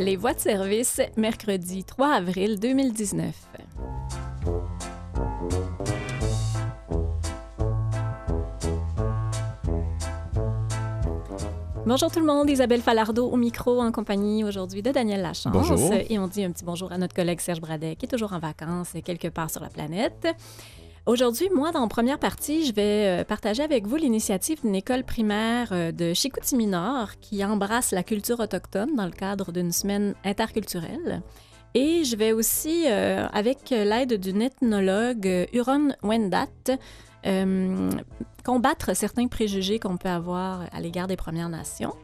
Les voies de service, mercredi 3 avril 2019. Bonjour tout le monde, Isabelle Falardeau au micro en compagnie aujourd'hui de Daniel Lachance. Bonjour. Et on dit un petit bonjour à notre collègue Serge Bradet qui est toujours en vacances quelque part sur la planète. Aujourd'hui, moi, dans la première partie, je vais euh, partager avec vous l'initiative d'une école primaire euh, de Chicoutimi Nord qui embrasse la culture autochtone dans le cadre d'une semaine interculturelle. Et je vais aussi, euh, avec l'aide d'une ethnologue, Huron Wendat, combattre certains préjugés qu'on peut avoir à l'égard des Premières Nations.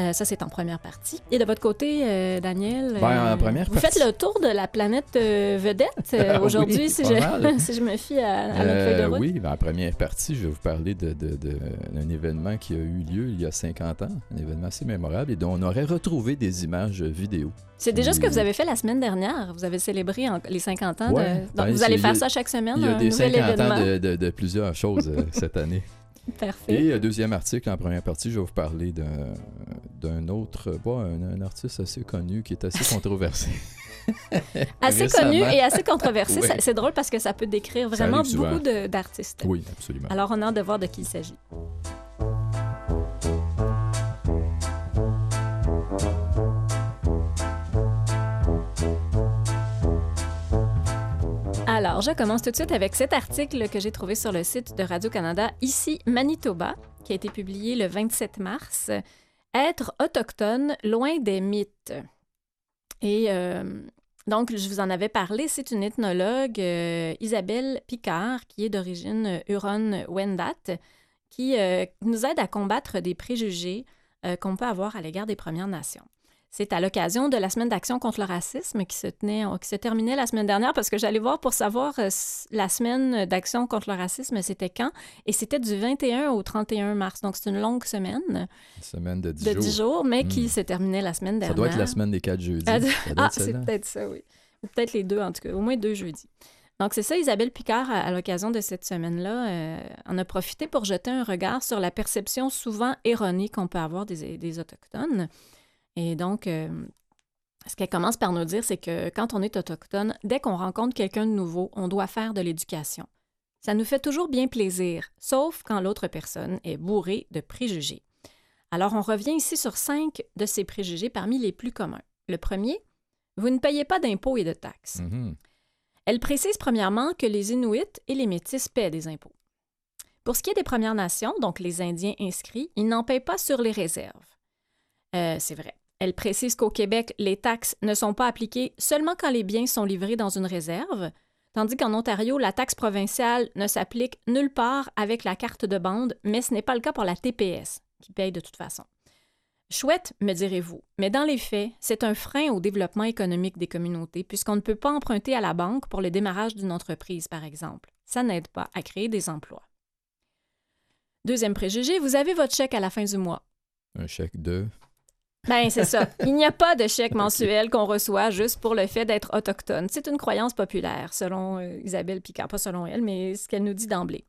Euh, ça, c'est en première partie. Et de votre côté, euh, Daniel, Ben, en première vous partie- faites le tour de la planète euh, vedette euh, Oui, aujourd'hui, si, je, mal. si je me fie à, à notre feuille de Euh, route. oui, ben, en première partie, je vais vous parler de, de- de- d'un événement qui a eu lieu il y a 50 ans, un événement assez mémorable et dont on aurait retrouvé des images vidéo. C'est déjà ce que vous avez fait la semaine dernière. Vous avez célébré en- les 50 ans. Ouais, de... Donc, ben, vous allez faire ça chaque semaine, Il y a un des nouvel 50 événement. ans de, de- de plusieurs choses euh, cette année. Parfait. Et euh, deuxième article, en première partie, je vais vous parler d'un, autre, euh, bon, un, un artiste assez connu qui est assez controversé. Assez récemment. connu et assez controversé. Ouais. C'est drôle parce que ça peut décrire vraiment beaucoup d'artistes. Oui, absolument. Alors, on a hâte de voir de qui il s'agit. Alors, je commence tout de suite avec cet article que j'ai trouvé sur le site de Radio-Canada, ici Manitoba, qui a été publié le 27 mars. Être autochtone loin des mythes. Et euh, donc, je vous en avais parlé, c'est une ethnologue, euh, Isabelle Picard, qui est d'origine Huron-Wendat, qui euh, nous aide à combattre des préjugés euh, qu'on peut avoir à l'égard des Premières Nations. C'est à l'occasion de la semaine d'action contre le racisme qui se tenait, qui se terminait la semaine dernière parce que j'allais voir pour savoir euh, la semaine d'action contre le racisme, c'était quand? Et c'était du 21 au 31 mars. Donc, c'est une longue semaine Une semaine de 10 de jours. 10 jours, mais qui Mm. se terminait la semaine dernière. Ça doit être la semaine des 4 jeudis. Ah, Ah, c'est peut-être ça, oui. Ou peut-être les deux, en tout cas. Au moins deux jeudis. Donc, c'est ça, Isabelle Picard, à, à l'occasion de cette semaine-là, euh, en a profité pour jeter un regard sur la perception souvent erronée qu'on peut avoir des, des Autochtones. Et donc, euh, ce qu'elle commence par nous dire, c'est que quand on est Autochtone, dès qu'on rencontre quelqu'un de nouveau, on doit faire de l'éducation. Ça nous fait toujours bien plaisir, sauf quand l'autre personne est bourrée de préjugés. Alors, on revient ici sur cinq de ces préjugés parmi les plus communs. Le premier, vous ne payez pas d'impôts et de taxes. Mhm. Elle précise premièrement que les Inuits et les Métis paient des impôts. Pour ce qui est des Premières Nations, donc les Indiens inscrits, ils n'en payent pas sur les réserves. Euh, c'est vrai. Elle précise qu'au Québec, les taxes ne sont pas appliquées seulement quand les biens sont livrés dans une réserve, tandis qu'en Ontario, la taxe provinciale ne s'applique nulle part avec la carte de bande, mais ce n'est pas le cas pour la TPS, qui paye de toute façon. Chouette, me direz-vous, mais dans les faits, c'est un frein au développement économique des communautés puisqu'on ne peut pas emprunter à la banque pour le démarrage d'une entreprise, par exemple. Ça n'aide pas à créer des emplois. Deuxième préjugé, vous avez votre chèque à la fin du mois. Un chèque de. Ben, c'est ça. Il n'y a pas de chèque mensuel qu'on reçoit juste pour le fait d'être autochtone. C'est une croyance populaire, selon euh, Isabelle Picard. Pas selon elle, mais ce qu'elle nous dit d'emblée.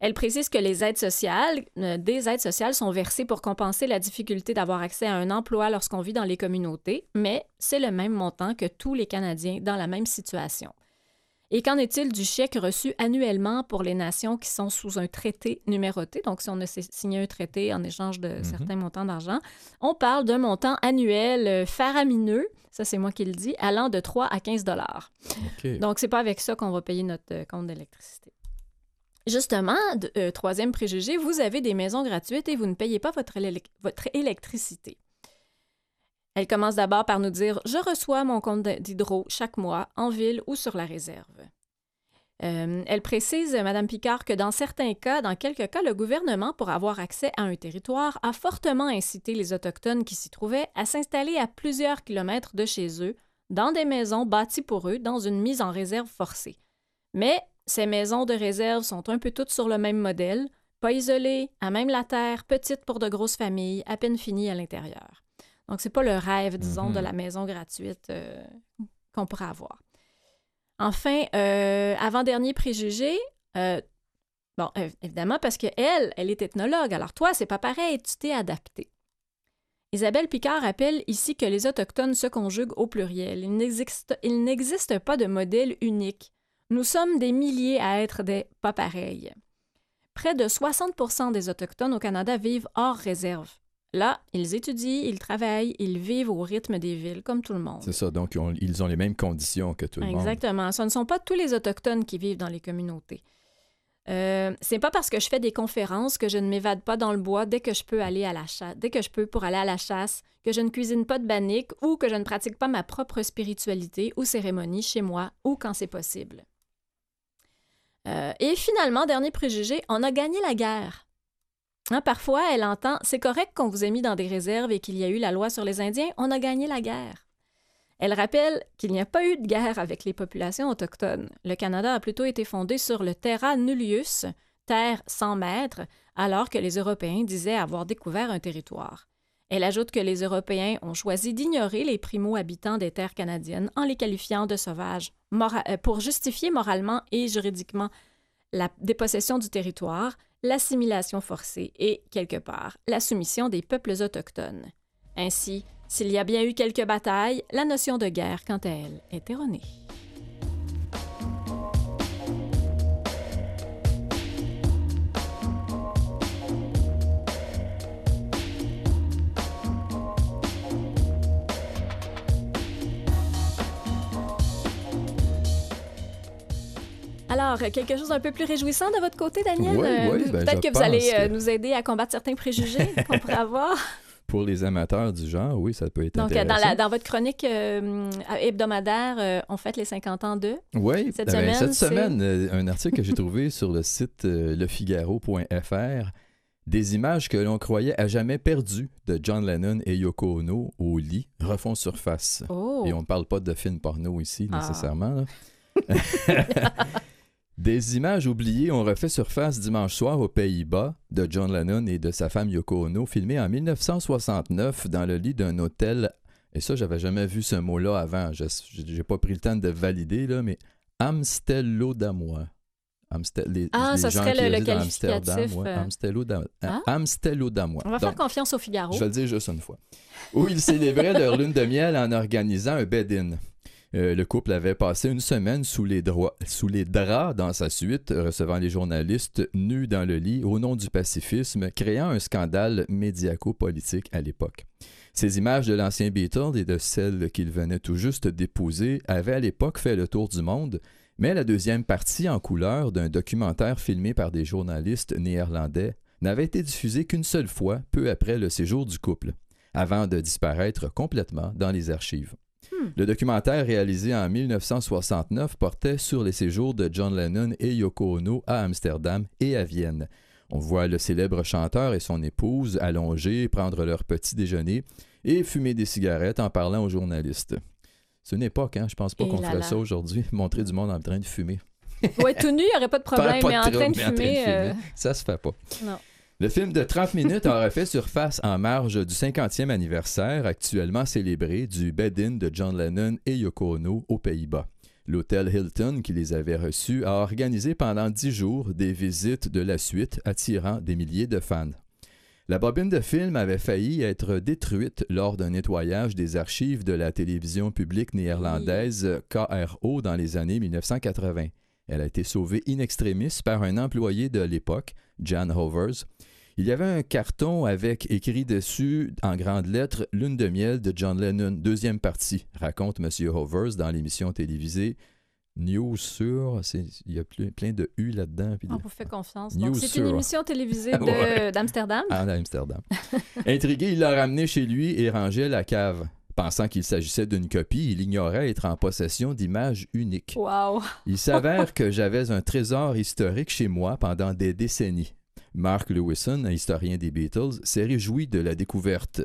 Elle précise que les aides sociales, euh, des aides sociales sont versées pour compenser la difficulté d'avoir accès à un emploi lorsqu'on vit dans les communautés, mais c'est le même montant que tous les Canadiens dans la même situation. Et qu'en est-il du chèque reçu annuellement pour les nations qui sont sous un traité numéroté? Donc, si on a si- signé un traité en échange de certains montants d'argent, on parle d'un montant annuel euh, faramineux, ça c'est moi qui le dis, allant de 3 à 15 dollars. OK. Donc, c'est pas avec ça qu'on va payer notre euh, compte d'électricité. Justement, de- euh, troisième préjugé, vous avez des maisons gratuites et vous ne payez pas votre électricité. Elle commence d'abord par nous dire Je reçois mon compte d'hydro chaque mois, en ville ou sur la réserve. Euh, elle précise, Mme Picard, que dans certains cas, dans quelques cas, le gouvernement, pour avoir accès à un territoire, a fortement incité les Autochtones qui s'y trouvaient à s'installer à plusieurs kilomètres de chez eux, dans des maisons bâties pour eux, dans une mise en réserve forcée. Mais ces maisons de réserve sont un peu toutes sur le même modèle, pas isolées, à même la terre, petites pour de grosses familles, à peine finies à l'intérieur. Donc, c'est pas le rêve, disons, de Mhm. la maison gratuite euh, qu'on pourrait avoir. Enfin, euh, avant-dernier préjugé, euh, bon, év- évidemment, parce qu'elle, elle est ethnologue. Alors, toi, c'est pas pareil, tu t'es adapté. Isabelle Picard rappelle ici que les Autochtones se conjuguent au pluriel. Il n'existe, il n'existe pas de modèle unique. Nous sommes des milliers à être des pas pareils. Près de 60% des Autochtones au Canada vivent hors réserve. Là, ils étudient, ils travaillent, ils vivent au rythme des villes, comme tout le monde. C'est ça, donc ils ont, ils ont les mêmes conditions que tout le monde. Exactement. Ce ne sont pas tous les Autochtones qui vivent dans les communautés. Euh, c'est pas parce que je fais des conférences que je ne m'évade pas dans le bois dès que je peux aller à la chasse, dès que je peux pour aller à la chasse, que je ne cuisine pas de bannique ou que je ne pratique pas ma propre spiritualité ou cérémonie chez moi ou quand c'est possible. Euh, et finalement, dernier préjugé, on a gagné la guerre. Hein, parfois, elle entend C'est correct qu'on vous ait mis dans des réserves et qu'il y a eu la loi sur les Indiens, on a gagné la guerre. Elle rappelle qu'il n'y a pas eu de guerre avec les populations autochtones. Le Canada a plutôt été fondé sur le terra nullius, terre sans maître, alors que les Européens disaient avoir découvert un territoire. Elle ajoute que les Européens ont choisi d'ignorer les primo-habitants des terres canadiennes en les qualifiant de sauvages euh, pour justifier moralement et juridiquement la dépossession du territoire, l'assimilation forcée et, quelque part, la soumission des peuples autochtones. Ainsi, s'il y a bien eu quelques batailles, la notion de guerre, quant à elle, est erronée. Alors, quelque chose d'un peu plus réjouissant de votre côté, Daniel? Oui, oui, Euh, ben, Peut-être que vous allez euh, que- nous aider à combattre certains préjugés qu'on pourrait avoir. Pour les amateurs du genre, oui, ça peut être Donc, euh, intéressant. dans, la- dans votre chronique euh, hebdomadaire, euh, on fête les 50 ans d'eux. Oui, Cette ben, semaine, cette semaine, euh, un article que j'ai trouvé sur le site euh, lefigaro.fr, des images que l'on croyait à jamais perdues de John Lennon et Yoko Ono au lit refont surface. Oh! Et on ne parle pas de films porno ici, Ah. nécessairement. Des images oubliées ont refait surface dimanche soir aux Pays-Bas de John Lennon et de sa femme Yoko Ono, filmées en 1969 dans le lit d'un hôtel. Et ça, j'avais jamais vu ce mot-là avant. Je n'ai pas pris le temps de valider, là, mais Amstelodamois. Amstel, les, Ah, les ça gens serait qui le- le qualificatif, ouais, euh. Amsteloda- Ah. Amstelodamois. On va Donc, faire confiance au Figaro. je vais le dire juste une fois. Où ils célébraient leur lune de miel en organisant un bed-in. Euh, le couple avait passé une semaine sous les, draps dans sa suite, recevant les journalistes nus dans le lit au nom du pacifisme, créant un scandale médiaco-politique à l'époque. Ces images de l'ancien Beatle et de celles qu'il venait tout juste d'épouser avaient à l'époque fait le tour du monde, mais la deuxième partie en couleur d'un documentaire filmé par des journalistes néerlandais n'avait été diffusée qu'une seule fois peu après le séjour du couple, avant de disparaître complètement dans les archives. Hmm. Le documentaire réalisé en 1969 portait sur les séjours de John Lennon et Yoko Ono à Amsterdam et à Vienne. On voit le célèbre chanteur et son épouse allongés, prendre leur petit déjeuner et fumer des cigarettes en parlant aux journalistes. C'est une époque, hein? Je pense pas qu'on ferait ça aujourd'hui, montrer du monde en train de fumer. Ouais, tout nu, il n'y aurait pas de problème, Pas- pas mais en train de mais en fumer. euh, Ça se fait pas. Non. Le film de 30 minutes aurait fait surface en marge du 50e anniversaire actuellement célébré du bed-in de John Lennon et Yoko Ono aux Pays-Bas. L'hôtel Hilton, qui les avait reçus, a organisé pendant 10 jours des visites de la suite attirant des milliers de fans. La bobine de film avait failli être détruite lors d'un nettoyage des archives de la télévision publique néerlandaise KRO dans les années 1980. Elle a été sauvée in extremis par un employé de l'époque, Jan Hovers. Il y avait un carton avec écrit dessus en grandes lettres Lune de miel de John Lennon, deuxième partie, raconte M. Hovers dans l'émission télévisée News sur. Il y a ple- plein de U là-dedans. On vous fait confiance. C'est une émission télévisée d'Amsterdam. en Amsterdam. Intrigué, il l'a ramené chez lui et rangé à la cave. Pensant qu'il s'agissait d'une copie, il ignorait être en possession d'images uniques. Wow. Il s'avère que j'avais un trésor historique chez moi pendant des décennies. Mark Lewison, un historien des Beatles, s'est réjoui de la découverte.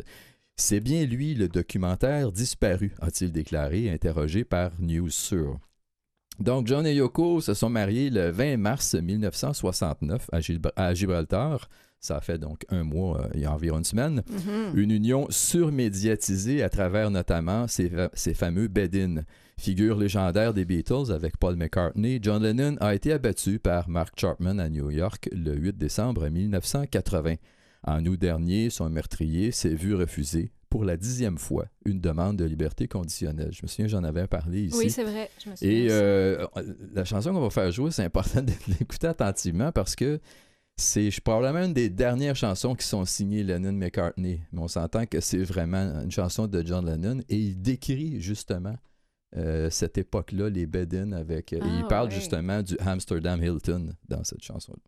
C'est bien lui le documentaire disparu, a-t-il déclaré, interrogé par News Sur. Donc, John et Yoko se sont mariés le 20 mars 1969 à, Gibraltar. Ça fait donc un mois, euh, il y a environ une semaine. Mhm. Une union surmédiatisée à travers notamment ces fameux bed-in. Figure légendaire des Beatles avec Paul McCartney, John Lennon a été abattu par Mark Chapman à New York le 8 décembre 1980. En août dernier, son meurtrier s'est vu refuser pour la dixième fois une demande de liberté conditionnelle. Je me souviens, j'en avais parlé ici. Oui, c'est vrai. Je me souviens Et euh, la chanson qu'on va faire jouer, c'est important de l'écouter attentivement parce que c'est je- probablement une des dernières chansons qui sont signées Lennon-McCartney. Mais on s'entend que c'est vraiment une chanson de John Lennon et il décrit justement euh, cette époque-là, les bed avec. et il Ah, parle ouais. justement du Amsterdam Hilton dans cette chanson-là.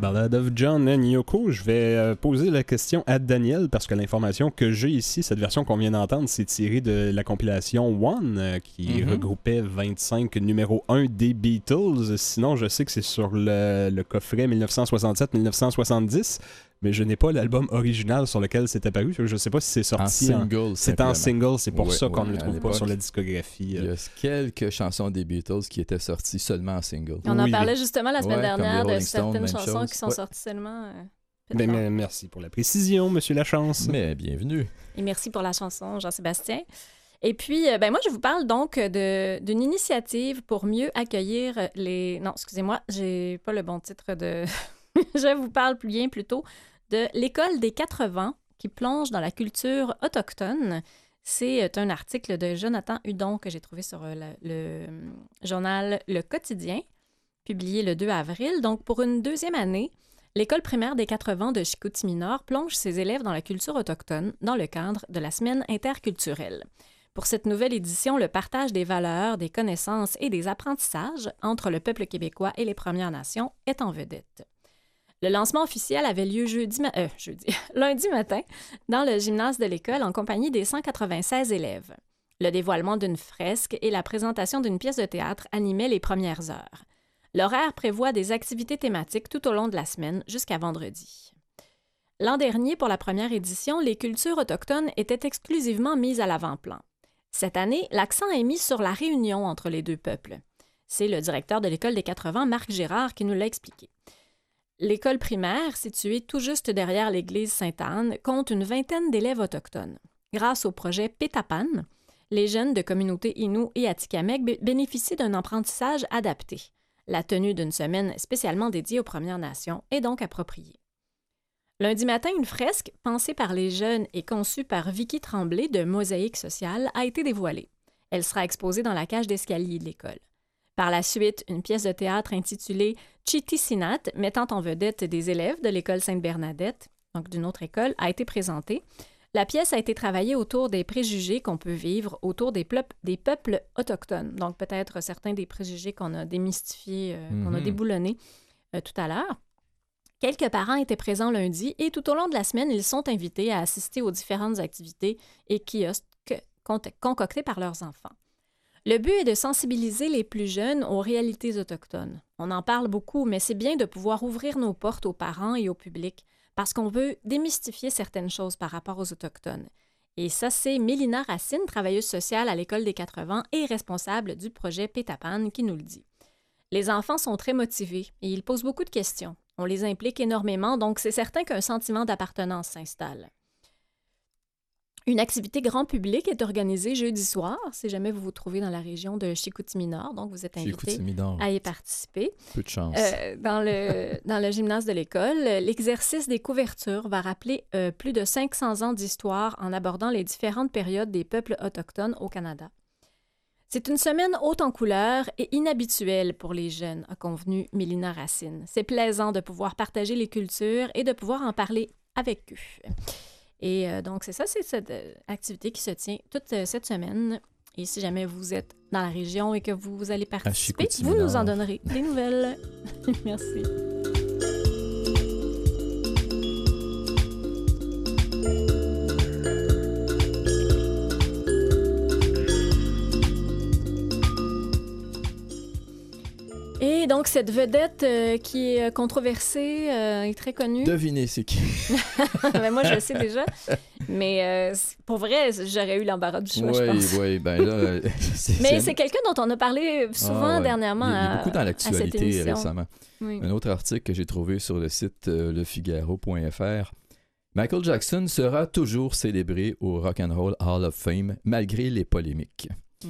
Ballad of John and Yoko. Je vais euh, poser la question à Daniel parce que l'information que j'ai ici, cette version qu'on vient d'entendre, c'est tiré de la compilation One euh, qui Mhm. regroupait 25 numéro 1 des Beatles. Sinon, je sais que c'est sur le, le coffret 1967-1970, mais je n'ai pas l'album original sur lequel c'est apparu. Je ne sais pas si c'est En sorti. en- single, C'est en single, c'est pour Ouais, ça qu'on ne ouais, le trouve pas sur la discographie. Il y euh. a quelques chansons des Beatles qui étaient sorties seulement en single. On en oui. parlait justement la semaine Ouais, dernière de certaines chansons chose. qui sont Ouais. sorties seulement. euh, Ben, mais merci pour la précision, Monsieur Lachance. Mais bienvenue. Et merci pour la chanson, Jean-Sébastien. Et puis, euh, ben moi, je vous parle donc de- d'une initiative pour mieux accueillir les... Non, excusez-moi, j'ai pas le bon titre de... je vous parle bien plutôt de l'École des quatre vents qui plonge dans la culture autochtone. C'est euh, un article de Jonathan Hudon que j'ai trouvé sur euh, le euh, journal Le Quotidien, publié le 2 avril. Donc, pour une deuxième année, L'école primaire des Quatre Vents de Chicoutimi-Nord plonge ses élèves dans la culture autochtone dans le cadre de la semaine interculturelle. Pour cette nouvelle édition, le partage des valeurs, des connaissances et des apprentissages entre le peuple québécois et les Premières Nations est en vedette. Le lancement officiel avait lieu jeudi, euh, lundi matin dans le gymnase de l'école en compagnie des 196 élèves. Le dévoilement d'une fresque et la présentation d'une pièce de théâtre animaient les premières heures. L'horaire prévoit des activités thématiques tout au long de la semaine jusqu'à vendredi. L'an dernier, pour la première édition, les cultures autochtones étaient exclusivement mises à l'avant-plan. Cette année, l'accent est mis sur la réunion entre les deux peuples. C'est le directeur de l'école des 80, Marc Gérard, qui nous l'a expliqué. L'école primaire, située tout juste derrière l'église Sainte-Anne, compte une vingtaine d'élèves autochtones. Grâce au projet Pétapan, les jeunes de communautés Innu et Atikamekw bé- bénéficient d'un apprentissage adapté. La tenue d'une semaine spécialement dédiée aux Premières Nations est donc appropriée. Lundi matin, une fresque pensée par les jeunes et conçue par Vicky Tremblay de Mosaïque Sociale a été dévoilée. Elle sera exposée dans la cage d'escalier de l'école. Par la suite, une pièce de théâtre intitulée Chitisinat, mettant en vedette des élèves de l'école Sainte-Bernadette, donc d'une autre école, a été présentée. La pièce a été travaillée autour des préjugés qu'on peut vivre autour des, peuples autochtones. Donc peut-être certains des préjugés qu'on a démystifiés, euh, qu'on a Mhm. déboulonnés euh, tout à l'heure. Quelques parents étaient présents lundi et tout au long de la semaine, ils sont invités à assister aux différentes activités et kiosques con- concoctés par leurs enfants. Le but est de sensibiliser les plus jeunes aux réalités autochtones. On en parle beaucoup, mais c'est bien de pouvoir ouvrir nos portes aux parents et au public parce qu'on veut démystifier certaines choses par rapport aux Autochtones. Et ça, c'est Mélina Racine, travailleuse sociale à l'École des 80 et responsable du projet Pétapan, qui nous le dit. Les enfants sont très motivés et ils posent beaucoup de questions. On les implique énormément, donc c'est certain qu'un sentiment d'appartenance s'installe. Une activité grand public est organisée jeudi soir, si jamais vous vous trouvez dans la région de Chicoutimi-Nord, donc vous êtes invité à y participer. Peu de chance. Euh, dans, le, dans le gymnase de l'école, l'exercice des couvertures va rappeler euh, plus de 500 ans d'histoire en abordant les différentes périodes des peuples autochtones au Canada. C'est une semaine haute en couleurs et inhabituelle pour les jeunes, a convenu Mélina Racine. C'est plaisant de pouvoir partager les cultures et de pouvoir en parler avec eux. Et euh, donc, c'est ça, c'est cette euh, activité qui se tient toute euh, cette semaine. Et si jamais vous êtes dans la région et que vous allez participer, vous nous en donnerez des nouvelles. Merci. Et donc, cette vedette euh, qui est controversée euh, est très connue. Devinez c'est qui. Ben, moi, je le sais déjà. Mais euh, pour vrai, j'aurais eu l'embarras du choix, je Oui, pense. oui, ben là, euh, Mais c'est quelqu'un dont on a parlé souvent Ah ouais. dernièrement Il y a- il y a à, beaucoup dans l'actualité récemment. Oui. Un autre article que j'ai trouvé sur le site euh, lefigaro.fr. Michael Jackson sera toujours célébré au Rock and Roll Hall of Fame malgré les polémiques. Mm.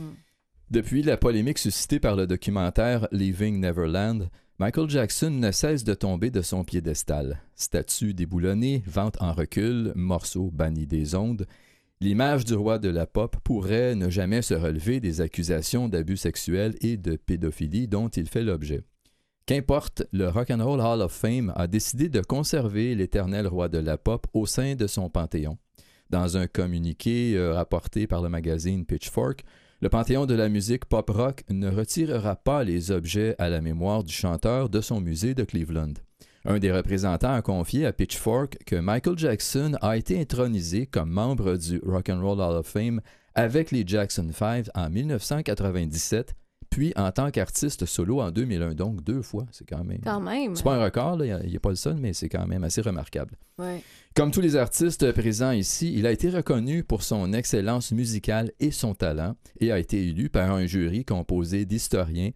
Depuis la polémique suscitée par le documentaire Leaving Neverland, Michael Jackson ne cesse de tomber de son piédestal. Statue déboulonnée, vente en recul, morceaux bannis des ondes, l'image du roi de la pop pourrait ne jamais se relever des accusations d'abus sexuels et de pédophilie dont il fait l'objet. Qu'importe, le Rock and Roll Hall of Fame a décidé de conserver l'éternel roi de la pop au sein de son panthéon. Dans un communiqué euh, rapporté par le magazine Pitchfork, le Panthéon de la musique pop-rock ne retirera pas les objets à la mémoire du chanteur de son musée de Cleveland. Un des représentants a confié à Pitchfork que Michael Jackson a été intronisé comme membre du Rock and Roll Hall of Fame avec les Jackson 5 en 1997, puis en tant qu'artiste solo en 2001, donc deux fois, c'est quand même... Quand même. C'est pas un record, là, il n'est pas le seul, mais c'est quand même assez remarquable. Ouais. Comme tous les artistes présents ici, il a été reconnu pour son excellence musicale et son talent et a été élu par un jury composé d'historiens,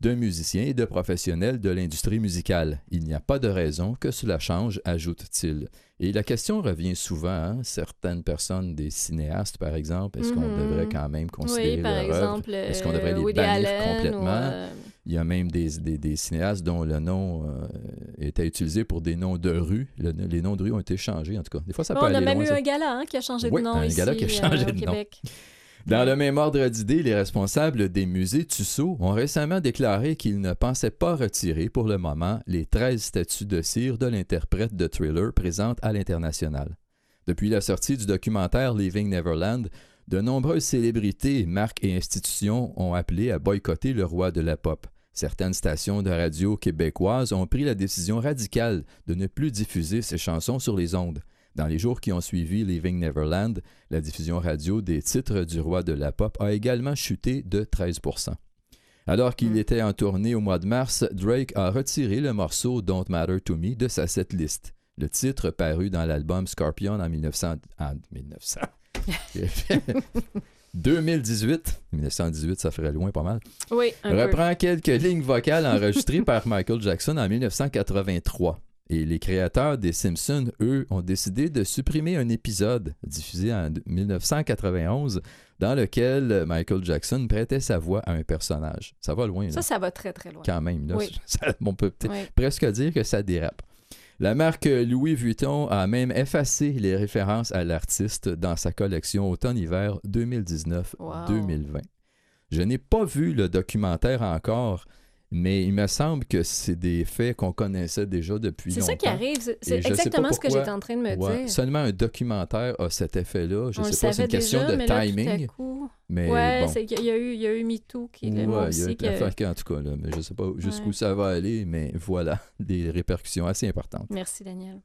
de musiciens et de professionnels de l'industrie musicale. Il n'y a pas de raison que cela change, ajoute-t-il. Et la question revient souvent, hein, certaines personnes, des cinéastes par exemple, est-ce qu'on Mhm. devrait quand même considérer Oui, par leur œuvre? Est-ce qu'on devrait euh, les bannir Allen complètement? ou, euh, Il y a même des, des- des cinéastes dont le nom euh, était utilisé pour des noms de rues. Le- les noms de rues ont été changés, en tout cas. Des fois, ça bon, peut on a même loin, eu ça. un gala hein, qui a changé Oui, de nom un ici gala qui a euh, changé de nom. Québec. Dans le même ordre d'idées, les responsables des musées Tussaud ont récemment déclaré qu'ils ne pensaient pas retirer pour le moment les 13 statues de cire de l'interprète de thriller présentes à l'international. Depuis la sortie du documentaire Leaving Neverland, de nombreuses célébrités, marques et institutions ont appelé à boycotter le roi de la pop. Certaines stations de radio québécoises ont pris la décision radicale de ne plus diffuser ces chansons sur les ondes. Dans les jours qui ont suivi Leaving Neverland, la diffusion radio des titres du roi de la pop a également chuté de 13% Alors qu'il Mm. était en tournée au mois de mars, Drake a retiré le morceau Don't Matter to Me de sa setlist. Le titre paru dans l'album Scorpion en 1900. en 1900. 2018, 1918, ça ferait loin pas mal, Oui, un peu. reprend quelques lignes vocales enregistrées par Michael Jackson en 1983. Et les créateurs des Simpsons, eux, ont décidé de supprimer un épisode diffusé en 1991 dans lequel Michael Jackson prêtait sa voix à un personnage. Ça va loin, là, Ça, ça va très, très loin. quand même. Là. Oui. Ça- on peut peut-être Oui. presque dire que ça dérape. La marque Louis Vuitton a même effacé les références à l'artiste dans sa collection automne-hiver 2019-2020. Je n'ai pas vu le documentaire encore, mais il me semble que c'est des faits qu'on connaissait déjà depuis C'est longtemps. ça qui arrive. C'est c'est exactement ce que j'étais en train de me Ouais, dire. Seulement un documentaire a cet effet-là. Je On le sais pas, c'est une question déjà, de mais là, timing. coup- mais ouais, bon. c'est qu'il y a eu, il y a eu MeToo qui Ouais, est moi il y a une que- en tout cas, là, mais je sais pas jusqu'où Ouais. ça va aller, mais voilà, des répercussions assez importantes. Merci, Daniel.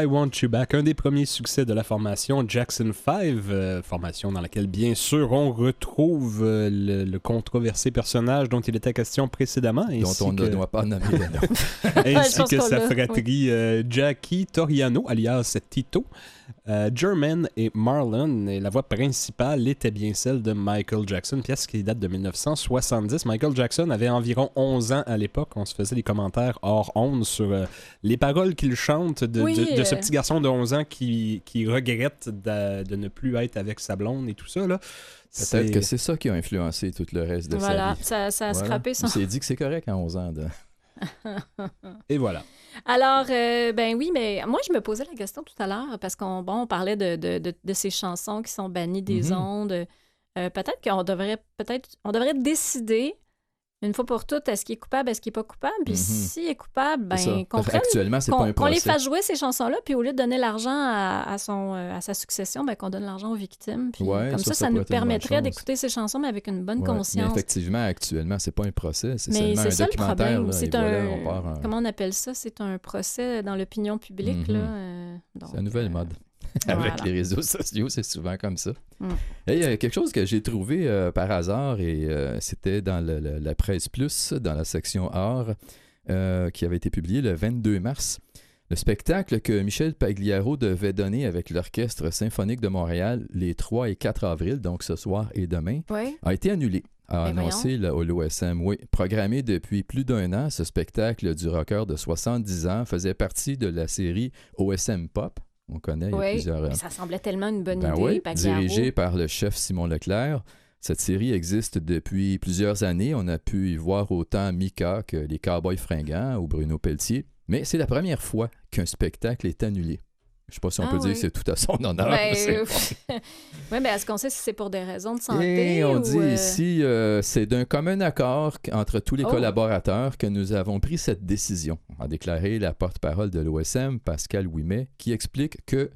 I Want You Back, un des premiers succès de la formation Jackson 5, euh, formation dans laquelle bien sûr on retrouve euh, le, le controversé personnage dont il était question précédemment, dont ainsi on que, ne doit pas nommer le nom. Ainsi que sa fratrie euh, Jackie Toriano, alias Tito. Euh, German et Marlon, et la voix principale était bien celle de Michael Jackson, pièce qui date de 1970. Michael Jackson avait environ 11 ans à l'époque. On se faisait des commentaires hors ondes sur euh, les paroles qu'il chante de, Oui, de- de ce euh. petit garçon de 11 ans qui, qui regrette de, de ne plus être avec sa blonde et tout ça. là. Peut-être que c'est ça qui a influencé tout le reste de Voilà, sa vie. ça, ça a Voilà. scrappé son... Il s'est dit que c'est correct à 11 ans. De... Et voilà. Alors, euh, ben oui, mais moi, je me posais la question tout à l'heure parce qu'on bon, on parlait de, de, de, de ces chansons qui sont bannies des Mhm. ondes. Euh, peut-être qu'on devrait peut-être on devrait décider une fois pour toutes, est-ce qu'il est coupable, est-ce qu'il n'est pas coupable? Puis Mhm. s'il est coupable, ben, qu'on prenne Actuellement, c'est pas qu'on un qu'on les fasse jouer ces chansons-là, puis au lieu de donner l'argent à, à son, euh, à sa succession, ben, qu'on donne l'argent aux victimes. Puis Ouais, comme ça, ça, ça ça, nous permettrait d'écouter ces chansons, mais avec une bonne Ouais, Mais conscience. effectivement, actuellement, c'est pas un procès, c'est Mais seulement c'est un ça documentaire. C'est voilà, un. on part en- Comment on appelle ça? C'est un procès dans l'opinion publique. Mhm. là, euh, C'est la nouvelle euh, mode. Avec voilà. les réseaux sociaux, c'est souvent comme ça. Mm. Et Il y a quelque chose que j'ai trouvé euh, par hasard et euh, c'était dans le- le- la presse plus, dans la section art, euh, qui avait été publié le 22 mars. Le spectacle que Michel Pagliaro devait donner avec l'Orchestre symphonique de Montréal les 3 et 4 avril, donc ce soir et demain, Oui. a été annulé. A Ben annoncé l'OSM. Oui, programmé depuis plus d'un an, ce spectacle du rocker de 70 ans faisait partie de la série OSM Pop. On connaît, il y a Oui. plusieurs... Mais ça semblait tellement une bonne ben idée. oui, Pagliaro. dirigé par le chef Simon Leclerc. Cette série existe depuis plusieurs années. On a pu y voir autant Mika que les Cowboys fringants ou Bruno Pelletier. Mais c'est la première fois qu'un spectacle est annulé. Je ne sais pas si on Ah peut dire que c'est tout à son honneur. Ben, oui, mais est-ce qu'on sait si c'est pour des raisons de santé? Et on ou, dit euh, ici, euh, c'est d'un commun accord entre tous les Oh. collaborateurs que nous avons pris cette décision, a déclaré la porte-parole de l'OSM, Pascal Ouimet, qui explique que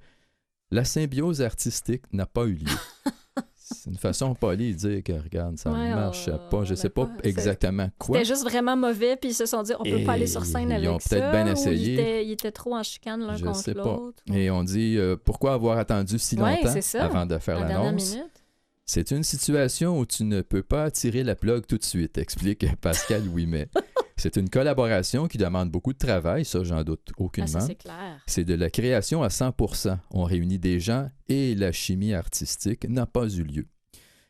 la symbiose artistique n'a pas eu lieu. c'est une façon polie de dire que, regarde, ça ne Ouais, marche pas. Je ne sais pas exactement quoi. C'était juste vraiment mauvais, puis ils se sont dit, on peut Et pas aller sur scène ils avec ont ça. peut-être bien ou essayé. Ils étaient, ils étaient trop en chicane l'un Je contre sais pas. l'autre. Et on dit, euh, pourquoi avoir attendu si longtemps ça. avant de faire l'annonce? C'est une situation où tu ne peux pas tirer la plug tout de suite, explique Pascal Ouimet. c'est une collaboration qui demande beaucoup de travail, ça j'en doute Ah, aucunement. c'est clair. c'est de la création à 100%. On réunit des gens et la chimie artistique n'a pas eu lieu.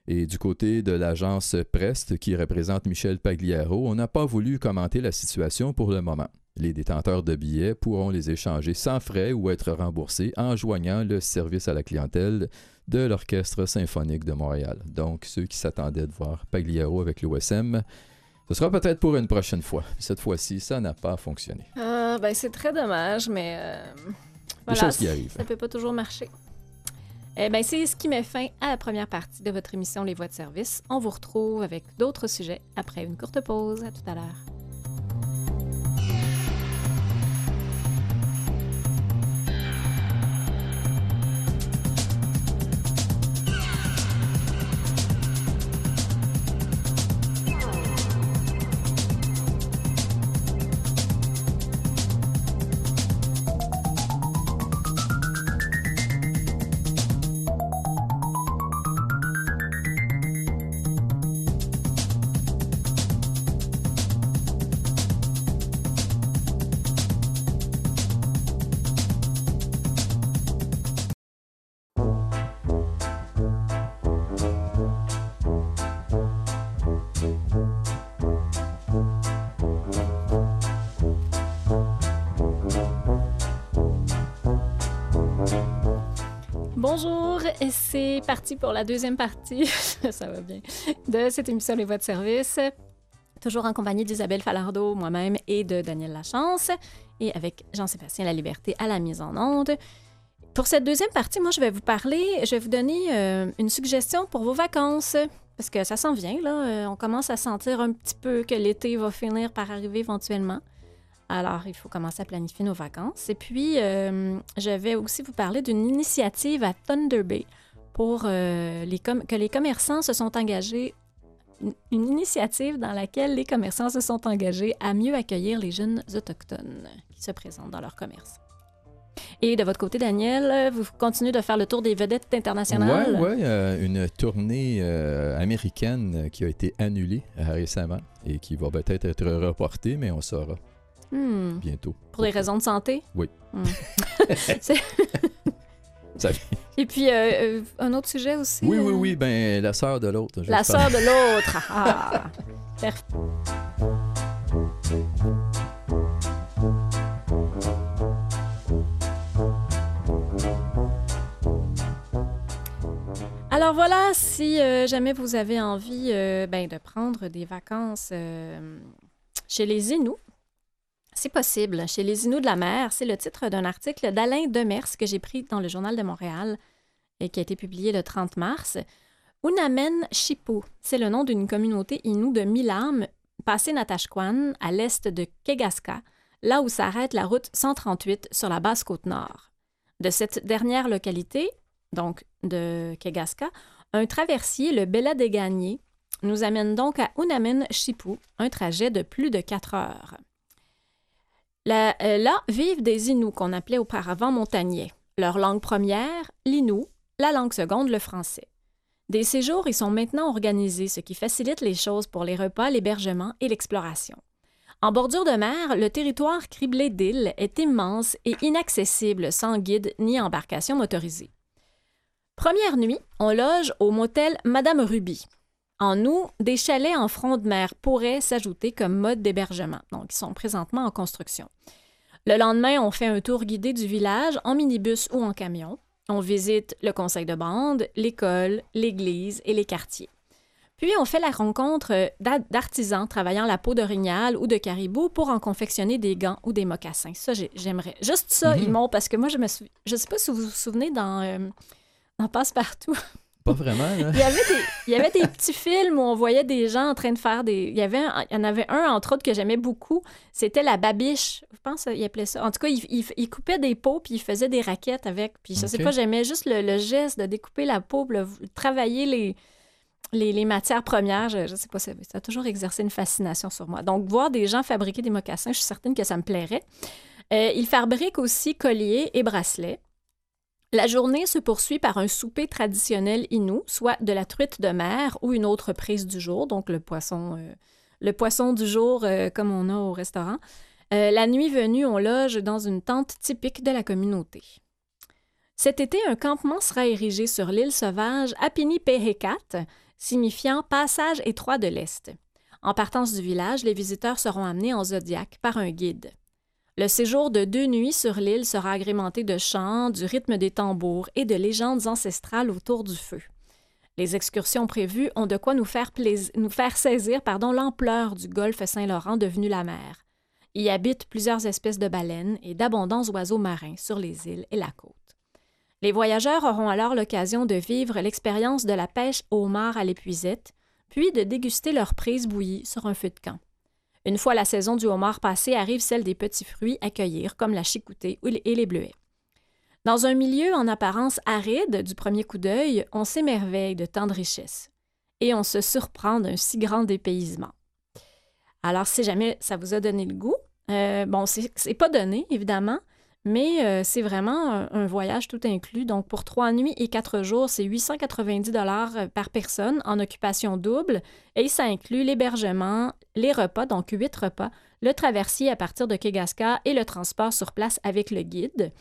Et du côté de l'agence Prest, qui représente Michel Pagliaro, on n'a pas voulu commenter la situation pour le moment. Les détenteurs de billets pourront les échanger sans frais ou être remboursés en joignant le service à la clientèle de l'Orchestre symphonique de Montréal. Donc, ceux qui s'attendaient de voir Pagliaro avec l'OSM, ce sera peut-être pour une prochaine fois. Cette fois-ci, ça n'a pas fonctionné. Ah, ben, c'est très dommage, mais euh, voilà, choses qui arrivent. Ça peut pas toujours marcher. Eh ben, c'est ce qui met fin à la première partie de votre émission Les Voix de service. On vous retrouve avec d'autres sujets après une courte pause. À tout à l'heure. C'est parti pour la deuxième partie, ça va bien, de cette émission Les Voix de service. Toujours en compagnie d'Isabelle Falardeau, moi-même et de Daniel Lachance, et avec Jean-Sébastien Laliberté à la mise en onde. Pour cette deuxième partie, moi, je vais vous parler, je vais vous donner euh, une suggestion pour vos vacances, parce que ça s'en vient, là. Euh, on commence à sentir un petit peu que l'été va finir par arriver éventuellement. Alors, il faut commencer à planifier nos vacances. Et puis, euh, je vais aussi vous parler d'une initiative à Thunder Bay pour euh, que les commerçants se sont engagés. Une, initiative dans laquelle les commerçants se sont engagés à mieux accueillir les jeunes autochtones qui se présentent dans leur commerce. Et de votre côté, Daniel, vous continuez de faire le tour des vedettes internationales? Oui, ouais, une tournée euh, américaine qui a été annulée euh, récemment et qui va peut-être être reportée, mais on saura Hmm. bientôt. Pour des raisons de santé? Oui. Ça- Et puis, euh, euh, un autre sujet aussi? Oui, oui, euh, oui, ben la sœur de l'autre. La sœur de l'autre. Ah. Parfait. Alors voilà, si euh, jamais vous avez envie euh, ben, de prendre des vacances chez les Inuits, c'est possible. Chez les Inuits de la mer, c'est le titre d'un article d'Alain Demers que j'ai pris dans le Journal de Montréal et qui a été publié le 30 mars. Unamen Shipu, c'est le nom d'une communauté Innu de Milam, passer Natashquan à l'est de Kegaska, là où s'arrête la route 138 sur la basse côte nord. De cette dernière localité, donc de Kegaska, un traversier, le Bella des Gagnés, nous amène donc à Unamen Shipu, un trajet de plus de 4 heures. Là, euh, là vivent des Inuits qu'on appelait auparavant montagnais. Leur langue première, l'Inou, la langue seconde, le français. Des séjours y sont maintenant organisés, ce qui facilite les choses pour les repas, l'hébergement et l'exploration. En bordure de mer, le territoire criblé d'îles est immense et inaccessible sans guide ni embarcation motorisée. Première nuit, on loge au motel Madame Ruby. En août, des chalets en front de mer pourraient s'ajouter comme mode d'hébergement, donc ils sont présentement en construction. Le lendemain, on fait un tour guidé du village en minibus ou en camion. On visite le conseil de bande, l'école, l'église et les quartiers. Puis on fait la rencontre d'a- d'artisans travaillant la peau d'orignal ou de caribou pour en confectionner des gants ou des mocassins. Ça, j'ai- j'aimerais. Juste ça, Mhm. ils m'ont, parce que moi, je me souviens. Je sais pas si vous vous souvenez dans, euh, dans Passe-Partout. Pas vraiment, là. Il y, avait des, il y avait des petits films où on voyait des gens en train de faire des. Il y, avait un- il y en avait un, entre autres, que j'aimais beaucoup. C'était la babiche. Je pense qu'il appelait ça. En tout cas, il, il- il coupait des peaux puis il faisait des raquettes avec. Puis je sais Ok. pas, j'aimais juste le, le geste de découper la peau, le- travailler les, les, les matières premières. Je, je sais pas, ça, ça a toujours exercé une fascination sur moi. Donc, voir des gens fabriquer des mocassins, je suis certaine que ça me plairait. Euh, il fabrique aussi colliers et bracelets. La journée se poursuit par un souper traditionnel inou, soit de la truite de mer ou une autre prise du jour, donc le poisson, euh, le poisson du jour euh, comme on a au restaurant. Euh, la nuit venue, on loge dans une tente typique de la communauté. Cet été, un campement sera érigé sur l'île sauvage Apini-Pehekat, signifiant passage étroit de l'Est. En partance du village, les visiteurs seront amenés en zodiaque par un guide. Le séjour de deux nuits sur l'île sera agrémenté de chants, du rythme des tambours et de légendes ancestrales autour du feu. Les excursions prévues ont de quoi nous faire, plais- nous faire saisir l'ampleur du golfe Saint-Laurent devenu la mer. Y habitent plusieurs espèces de baleines et d'abondants oiseaux marins sur les îles et la côte. Les voyageurs auront alors l'occasion de vivre l'expérience de la pêche au homard à l'épuisette, puis de déguster leur prise bouillie sur un feu de camp. Une fois la saison du homard passée, arrive celle des petits fruits à cueillir, comme la chicoutée et les bleuets. Dans un milieu en apparence aride du premier coup d'œil, on s'émerveille de tant de richesses. Et on se surprend d'un si grand dépaysement. Alors, si jamais ça vous a donné le goût, euh, bon, c'est pas donné, évidemment, mais euh, c'est vraiment un, un voyage tout inclus. Donc, pour trois nuits et quatre jours, c'est 890 dollars euh, par personne en occupation double. Et ça inclut l'hébergement, les repas, donc huit repas, le traversier à partir de Kegaska et le transport sur place avec le guide.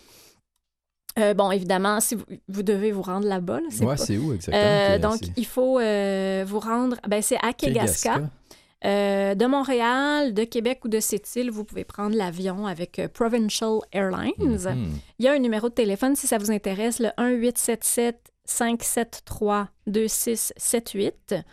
Euh, bon, évidemment, si vous, vous devez vous rendre là-bas, là, c'est Ouais, pas- c'est où exactement? Euh, donc, il faut euh, vous rendre. Ben, c'est à Kegaska. Kegaska. Euh, de Montréal, de Québec ou de Sept-Îles, vous pouvez prendre l'avion avec euh, Provincial Airlines. Mhm. Il y a un numéro de téléphone si ça vous intéresse, le 1-877-573-2678.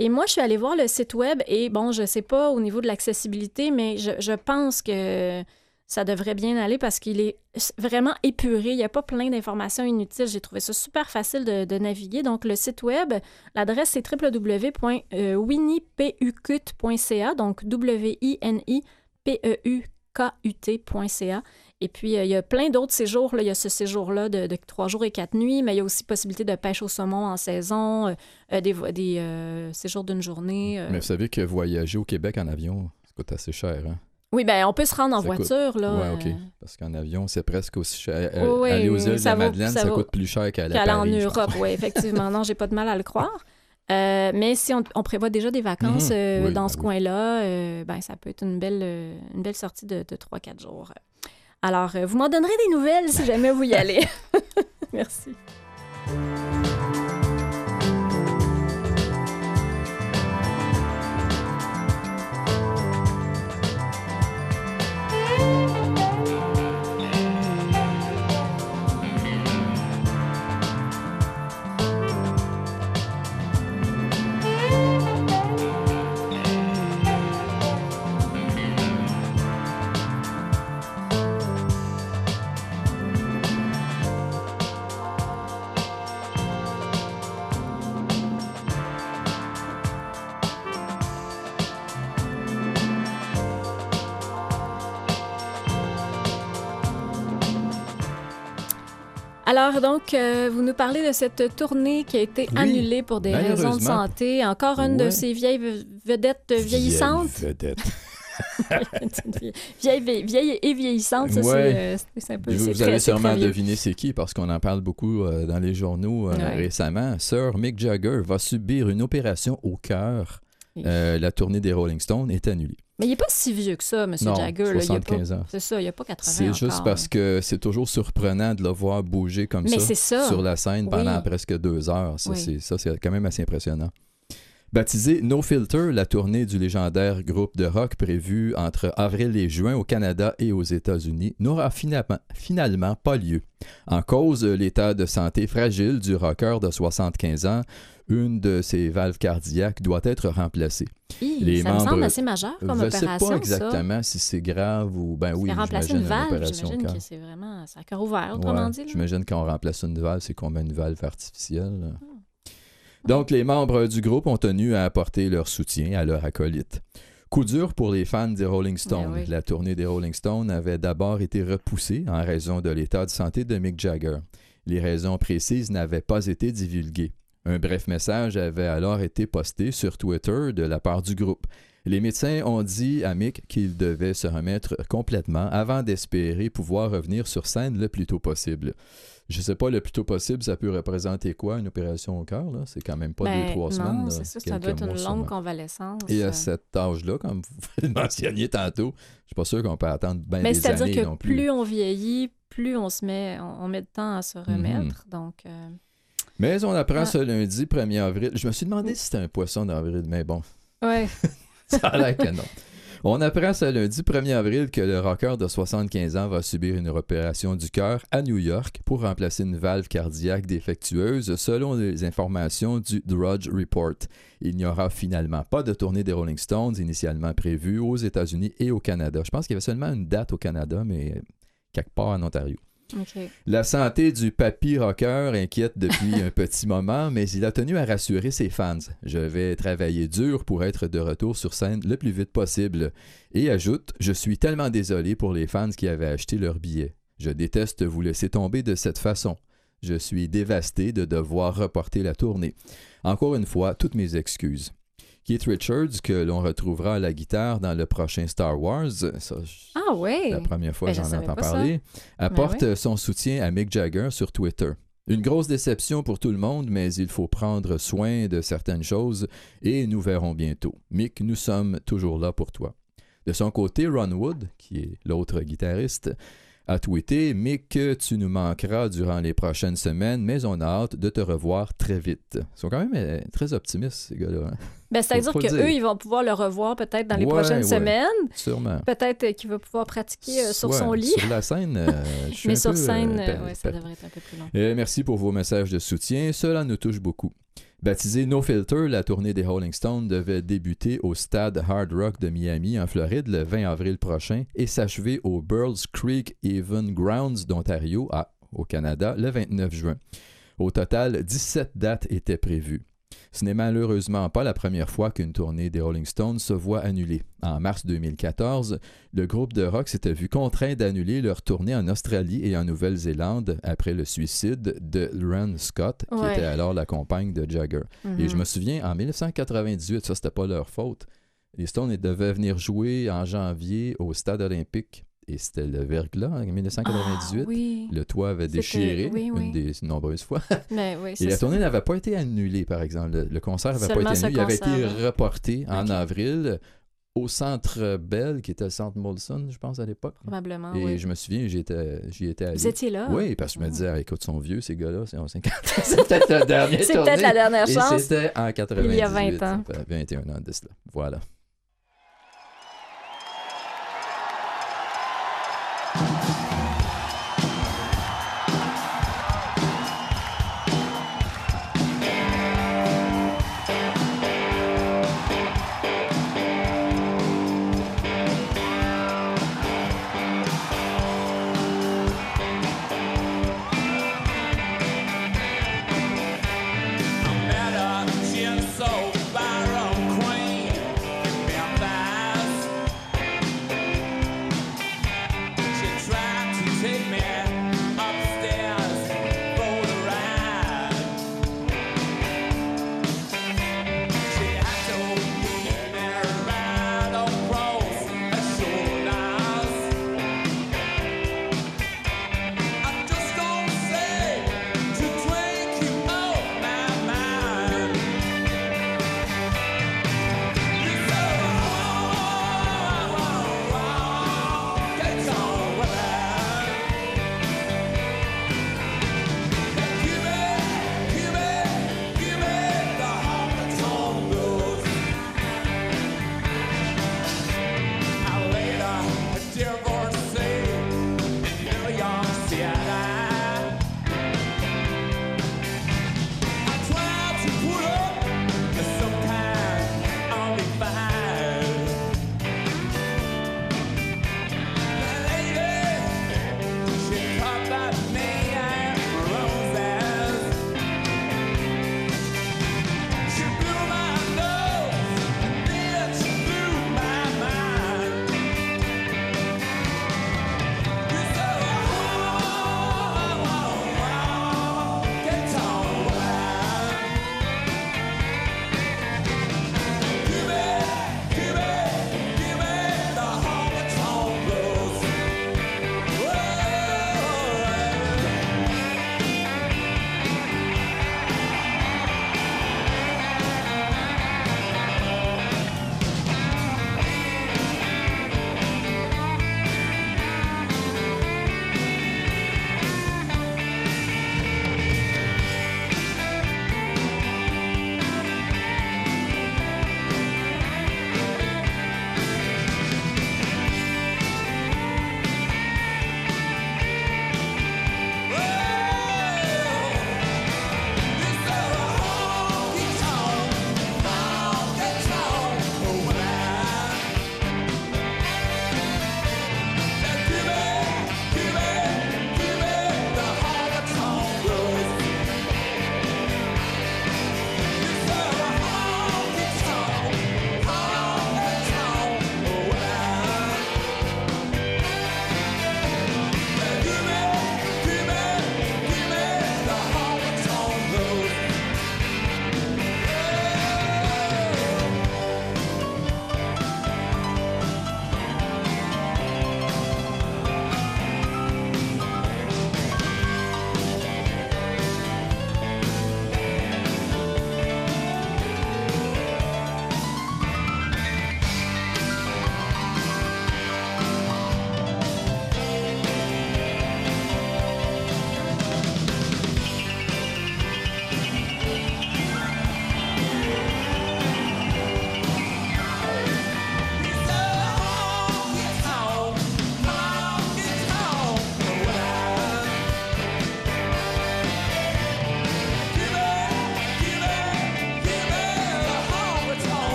Et moi, je suis allée voir le site web et bon, je sais pas au niveau de l'accessibilité, mais je, je pense que ça devrait bien aller parce qu'il est vraiment épuré. Il n'y a pas plein d'informations inutiles. J'ai trouvé ça super facile de, naviguer. Donc, le site web, l'adresse c'est www.winnipeukut.ca, donc W-I-N-I-P-E-U-K-U-T.ca. Et puis, euh, il y a plein d'autres séjours. Il y a ce séjour-là de, trois jours et quatre nuits, mais il y a aussi possibilité de pêche au saumon en saison, euh, euh, des, des euh, séjours d'une journée. euh. Mais vous savez que voyager au Québec en avion, ça coûte assez cher, hein? Oui, ben on peut se rendre en Ça coûte- voiture, là. ouais, OK. euh, Parce qu'en avion, c'est presque aussi cher. Euh, Oui, aller aux oui, îles de ça la Madeleine, ça coûte plus cher qu'aller qu'aller en. Europe, oui, effectivement. Non, j'ai pas de mal à le croire. Euh, mais si on, on prévoit déjà des vacances Mhm. euh, Oui, dans ben ce oui. coin-là, ben, ça peut être une belle, une belle sortie de, de 3-4 jours. Alors, vous m'en donnerez des nouvelles si jamais vous y allez. Merci. Alors donc, euh, vous nous parlez de cette tournée qui a été Oui, annulée pour des raisons de santé. Encore une de ces vieilles ve- vedettes vieillissantes. Vieille vedette. vieille, vieille, vieille et vieillissante, ça, Ouais. c'est, euh, c'est- un peu... Vous, c'est vous très- avez sûrement deviné c'est qui parce qu'on en parle beaucoup euh, dans les journaux euh, Ouais. récemment. Sir Mick Jagger va subir une opération au cœur. Euh, la tournée des Rolling Stones est annulée. Mais il n'est pas si vieux que ça, M. non, Jagger. là. Il a pas- 75 ans. C'est ça, il n'y a pas 80 C'est juste encore, parce que c'est toujours surprenant de le voir bouger comme ça, sur la scène pendant Oui. presque deux heures. Ça, Oui. c'est, ça, c'est quand même assez impressionnant. Baptisé No Filter, la tournée du légendaire groupe de rock prévue entre avril et juin au Canada et aux États-Unis n'aura finalement, finalement pas lieu. En cause, l'état de santé fragile du rocker de 75 ans, une de ses valves cardiaques doit être remplacée. Hi, les ça me semble assez majeur comme Je ne sais opération, pas ça. exactement si c'est grave ou... Ben oui, remplacer une valve, opération j'imagine que c'est vraiment... À cœur ouvert, autrement Ouais, dit. J'imagine qu'on remplace une valve, c'est qu'on met une valve artificielle. Donc, les membres du groupe ont tenu à apporter leur soutien à leur acolyte. Coup dur pour les fans des Rolling Stones. Ben oui. La tournée des Rolling Stones avait d'abord été repoussée en raison de l'état de santé de Mick Jagger. Les raisons précises n'avaient pas été divulguées. Un bref message avait alors été posté sur Twitter de la part du groupe. Les médecins ont dit à Mick qu'il devait se remettre complètement avant d'espérer pouvoir revenir sur scène le plus tôt possible. Je sais pas, le plus tôt possible, ça peut représenter quoi, une opération au cœur? là? C'est quand même pas Ben, deux, trois non, semaines. là, c'est ça, ça doit être une sûrement. longue convalescence. Et euh. à cet âge-là, comme vous le mentionniez tantôt, je suis pas sûr qu'on peut attendre bien Mais des c'est-à-dire années que non plus. plus on vieillit, plus on se met, on, on met de temps à se remettre. Donc, euh, Mais on apprend Ah. ce lundi 1er avril. Je me suis demandé si c'était un poisson d'avril, mais bon, ouais. ça a l'air que non. On apprend ce lundi 1er avril que le rocker de 75 ans va subir une opération du cœur à New York pour remplacer une valve cardiaque défectueuse selon les informations du Drudge Report. Il n'y aura finalement pas de tournée des Rolling Stones initialement prévue aux États-Unis et au Canada. Je pense qu'il y avait seulement une date au Canada, mais quelque part en Ontario. La santé du papy rocker inquiète depuis un petit moment, mais il a tenu à rassurer ses fans. Je vais travailler dur pour être de retour sur scène le plus vite possible. Et ajoute, je suis tellement désolé pour les fans qui avaient acheté leurs billets. Je déteste vous laisser tomber de cette façon. Je suis dévasté de devoir reporter la tournée. Encore une fois, toutes mes excuses. Keith Richards, que l'on retrouvera à la guitare dans le prochain Star Wars, ça, Ah la première fois Ben, que j'en entends ça. parler, apporte ouais. son soutien à Mick Jagger sur Twitter. Une grosse déception pour tout le monde, mais il faut prendre soin de certaines choses et nous verrons bientôt. Mick, nous sommes toujours là pour toi. De son côté, Ron Wood, qui est l'autre guitariste, a tweeté Mick, tu nous manqueras durant les prochaines semaines, mais on a hâte de te revoir très vite. Ils sont quand même euh, très optimistes, ces gars-là. hein? Ben, C'est-à-dire qu'eux, ils vont pouvoir le revoir peut-être dans les Ouais, prochaines ouais. semaines. Sûrement. Peut-être euh, qu'il va pouvoir pratiquer euh, sur Ouais, son lit. Sur la scène, euh, je suis Mais un sur peu, scène, euh, ça devrait être un peu plus long. Merci pour vos messages de soutien. Cela nous touche beaucoup. Baptisée No Filter, la tournée des Rolling Stones devait débuter au stade Hard Rock de Miami, en Floride, le 20 avril prochain et s'achever au Burles Creek Even Grounds d'Ontario, au Canada, le 29 juin. Au total, 17 dates étaient prévues. Ce n'est malheureusement pas la première fois qu'une tournée des Rolling Stones se voit annulée. En mars 2014, le groupe de rock s'était vu contraint d'annuler leur tournée en Australie et en Nouvelle-Zélande après le suicide de Ren Scott, qui Ouais. était alors la compagne de Jagger. Et Mhm. je me souviens, en 1998, ça c'était pas leur faute, les Stones ils devaient venir jouer en janvier au stade olympique et c'était le verglas en 1998. Ah, oui. Le toit avait déchiré oui, oui. une des nombreuses fois. Mais oui, Et la tournée n'avait pas été annulée, par exemple. Le, le concert n'avait pas été annulé. Il avait été reporté en avril au Centre Bell, qui était le Centre Molson, je pense, à l'époque. Probablement, Et oui. je me souviens, j'y étais, j'y étais allé. Vous étiez là? Oui, parce que je me Ah. disais, ah, écoute, ils sont vieux, ces gars-là, c'est en 50 C'est peut-être la dernière C'est peut-être la dernière chance. c'était en 98. Il y a 20 ans. Ça fait 21 ans de cela. Voilà.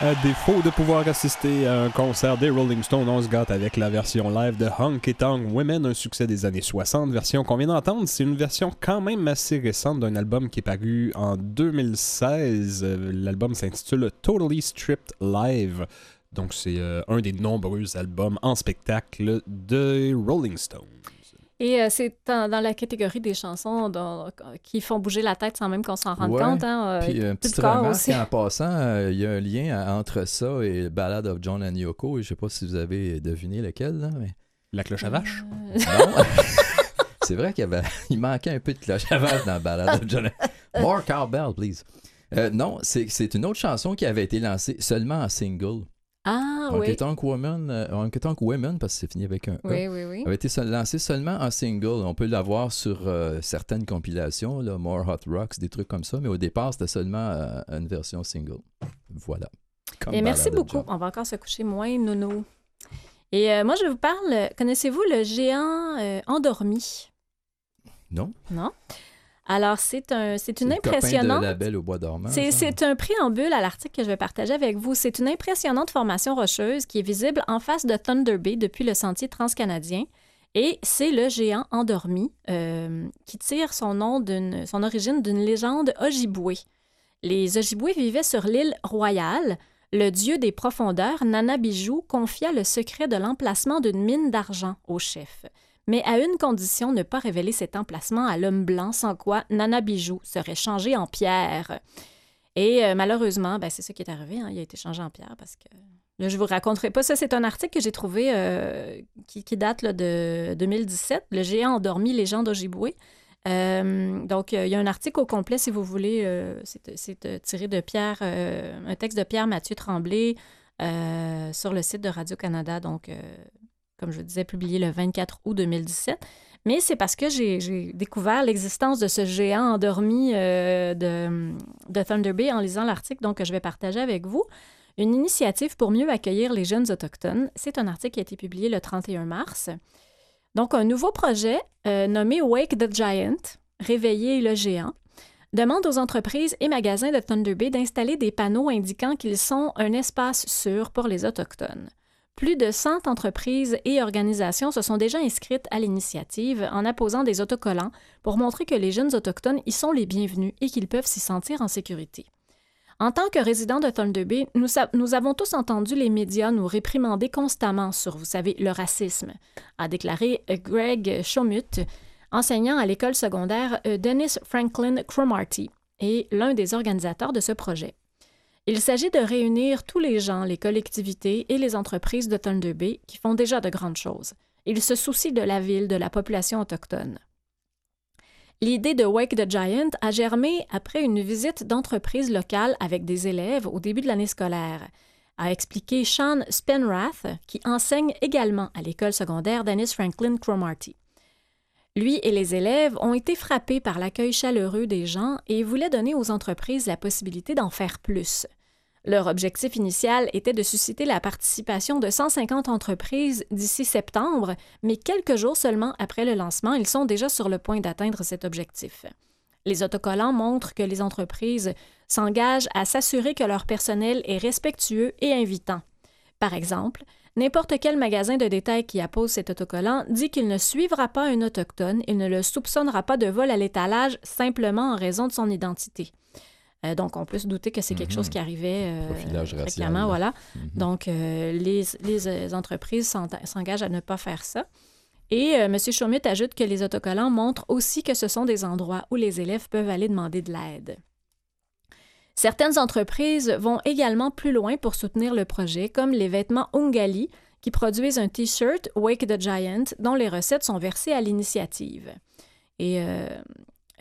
À défaut de pouvoir assister à un concert des Rolling Stones, on se gâte avec la version live de Honky Tonk Women, un succès des années 60. Version qu'on vient d'entendre, c'est une version quand même assez récente d'un album qui est paru en 2016. Euh, L'album s'intitule Totally Stripped Live. Donc c'est euh, un des nombreux albums en spectacle de Rolling Stones. Et euh, c'est dans, dans la catégorie des chansons dont- qui font bouger la tête sans même qu'on s'en rende Ouais. compte. Hein, euh, Puis, une tout petite remarque aussi. en passant, euh, il y a un lien à- entre ça et Ballad of John and Yoko. Je sais pas si vous avez deviné lequel, là, mais... La cloche à vache? Euh, Non. C'est vrai qu'il y avait... il manquait un peu de cloche à vache dans Ballad of John and... More cowbell, please. Euh, non, c'est une autre chanson qui avait été lancée seulement en single. Ah oui. Tonk Woman, euh, Tonk Women, parce que c'est fini avec un E. Oui, oui, oui. avait été lancé seulement en single. On peut l'avoir sur euh, certaines compilations, là, More Hot Rocks, des trucs comme ça, mais au départ, c'était seulement euh, une version single. Voilà. Comme Et merci beaucoup. On va encore se coucher moins, nono. Et euh, moi, je vous parle. Connaissez-vous le géant endormi? Non? Non? Alors, c'est un, c'est une impressionnante. au bois dormant. C'est, un préambule à l'article que je vais partager avec vous. C'est une impressionnante formation rocheuse qui est visible en face de Thunder Bay depuis le sentier transcanadien. Et c'est le géant endormi euh, qui tire son nom d'une, son origine d'une légende Ojibwe. Les Ojibwe vivaient sur l'île Royale. Le dieu des profondeurs, Nana Bijou, confia le secret de l'emplacement d'une mine d'argent au chef. Mais à une condition, ne pas révéler cet emplacement à l'homme blanc, sans quoi Nana Bijou serait changé en pierre. Et euh, malheureusement, ben, c'est ça qui est arrivé. hein, il a été changé en pierre parce que. Là, je vous raconterai pas. Ça, c'est un article que j'ai trouvé euh, qui, date de 2017, Le géant endormi, légende Ojibwe. Euh, donc, euh, il y a un article au complet, si vous voulez. c'est tiré de Pierre, un texte de Pierre Mathieu Tremblay sur le site de Radio-Canada. Donc, comme je disais, publié le 24 août 2017. Mais c'est parce que j'ai découvert l'existence de ce géant endormi euh, de, de Thunder Bay en lisant l'article que je vais partager avec vous. Une initiative pour mieux accueillir les jeunes autochtones. C'est un article qui a été publié le 31 mars. Donc, un nouveau projet euh, nommé Wake the Giant, Réveiller le géant, demande aux entreprises et magasins de Thunder Bay d'installer des panneaux indiquant qu'ils sont un espace sûr pour les Autochtones. Plus de 100 entreprises et organisations se sont déjà inscrites à l'initiative en apposant des autocollants pour montrer que les jeunes autochtones y sont les bienvenus et qu'ils peuvent s'y sentir en sécurité. En tant que résidents de Thunder Bay, nous, nous avons tous entendu les médias nous réprimander constamment sur, vous savez, le racisme, a déclaré euh, Greg Chomut, enseignant à l'école secondaire euh, Dennis Franklin Cromarty et l'un des organisateurs de ce projet. Il s'agit de réunir tous les gens, les collectivités et les entreprises de Thunder Bay qui font déjà de grandes choses. Ils se soucient de la ville, de la population autochtone. L'idée de Wake the Giant a germé après une visite d'entreprises locales avec des élèves au début de l'année scolaire, a expliqué Sean Spenrath, qui enseigne également à l'école secondaire Dennis Franklin Cromarty. Lui et les élèves ont été frappés par l'accueil chaleureux des gens et voulaient donner aux entreprises la possibilité d'en faire plus. Leur objectif initial était de susciter la participation de 150 entreprises d'ici septembre, mais quelques jours seulement après le lancement, ils sont déjà sur le point d'atteindre cet objectif. Les autocollants montrent que les entreprises s'engagent à s'assurer que leur personnel est respectueux et invitant. Par exemple, n'importe quel magasin de détail qui appose cet autocollant dit qu'il ne suivra pas un autochtone et ne le soupçonnera pas de vol à l'étalage simplement en raison de son identité. Euh, donc, on peut se douter que c'est quelque Mhm. chose qui arrivait euh, voilà. Mhm. Donc, euh, les, les, euh, entreprises s'en- s'engagent à ne pas faire ça. Et M. Chaumut ajoute que les autocollants montrent aussi que ce sont des endroits où les élèves peuvent aller demander de l'aide. Certaines entreprises vont également plus loin pour soutenir le projet, comme les vêtements Ungali, qui produisent un T-shirt Wake the Giant, dont les recettes sont versées à l'initiative. Et euh,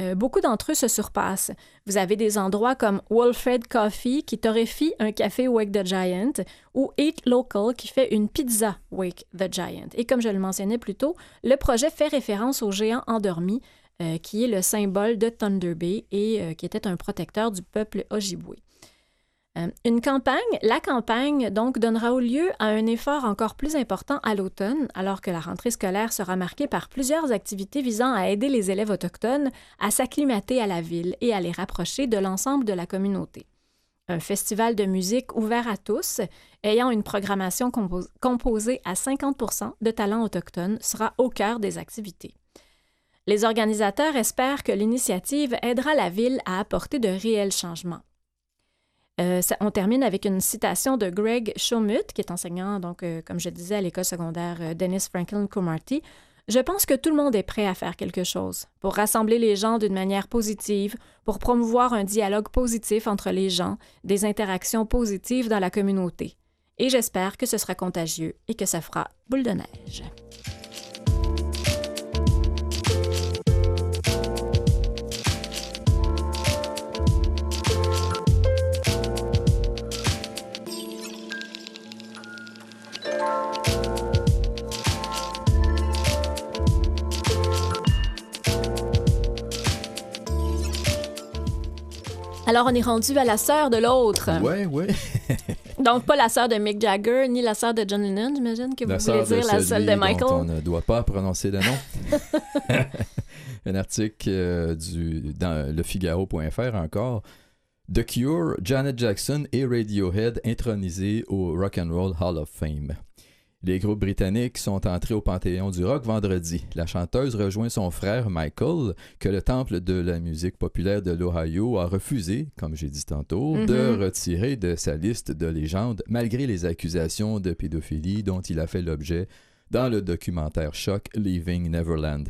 euh, beaucoup d'entre eux se surpassent. Vous avez des endroits comme Wolfred Coffee qui torréfie un café Wake the Giant ou Eat Local qui fait une pizza Wake the Giant. Et comme je le mentionnais plus tôt, le projet fait référence au géant endormi euh, qui est le symbole de Thunder Bay et euh, qui était un protecteur du peuple Ojibwe. Euh, une campagne, la campagne, donc, donnera lieu à un effort encore plus important à l'automne, alors que la rentrée scolaire sera marquée par plusieurs activités visant à aider les élèves autochtones à s'acclimater à la ville et à les rapprocher de l'ensemble de la communauté. un festival de musique ouvert à tous, ayant une programmation compos- composée à 50% de talents autochtones, sera au cœur des activités. Les organisateurs espèrent que l'initiative aidera la ville à apporter de réels changements. Euh, on termine avec une citation de Greg Shomut, qui est enseignant, donc, euh, comme je disais, à l'école secondaire euh, Dennis Franklin Cromarty. Je pense que tout le monde est prêt à faire quelque chose pour rassembler les gens d'une manière positive, pour promouvoir un dialogue positif entre les gens, des interactions positives dans la communauté. Et j'espère que ce sera contagieux et que ça fera boule de neige. Alors, on est rendu à la sœur de l'autre. Ouais, ouais. Donc, pas la sœur de Mick Jagger, ni la sœur de John Lennon, j'imagine que vous La voulez sœur dire la celui de dont Michael. on ne doit pas prononcer le nom. Un article euh, du, dans le Figaro.fr encore. The Cure, Janet Jackson et Radiohead intronisés au Rock and Roll Hall of Fame. Les groupes britanniques sont entrés au Panthéon du rock vendredi. La chanteuse rejoint son frère Michael, que le Temple de la musique populaire de l'Ohio a refusé, comme j'ai dit tantôt, de Mhm. retirer de sa liste de légendes, malgré les accusations de pédophilie dont il a fait l'objet dans le documentaire choc Leaving Neverland.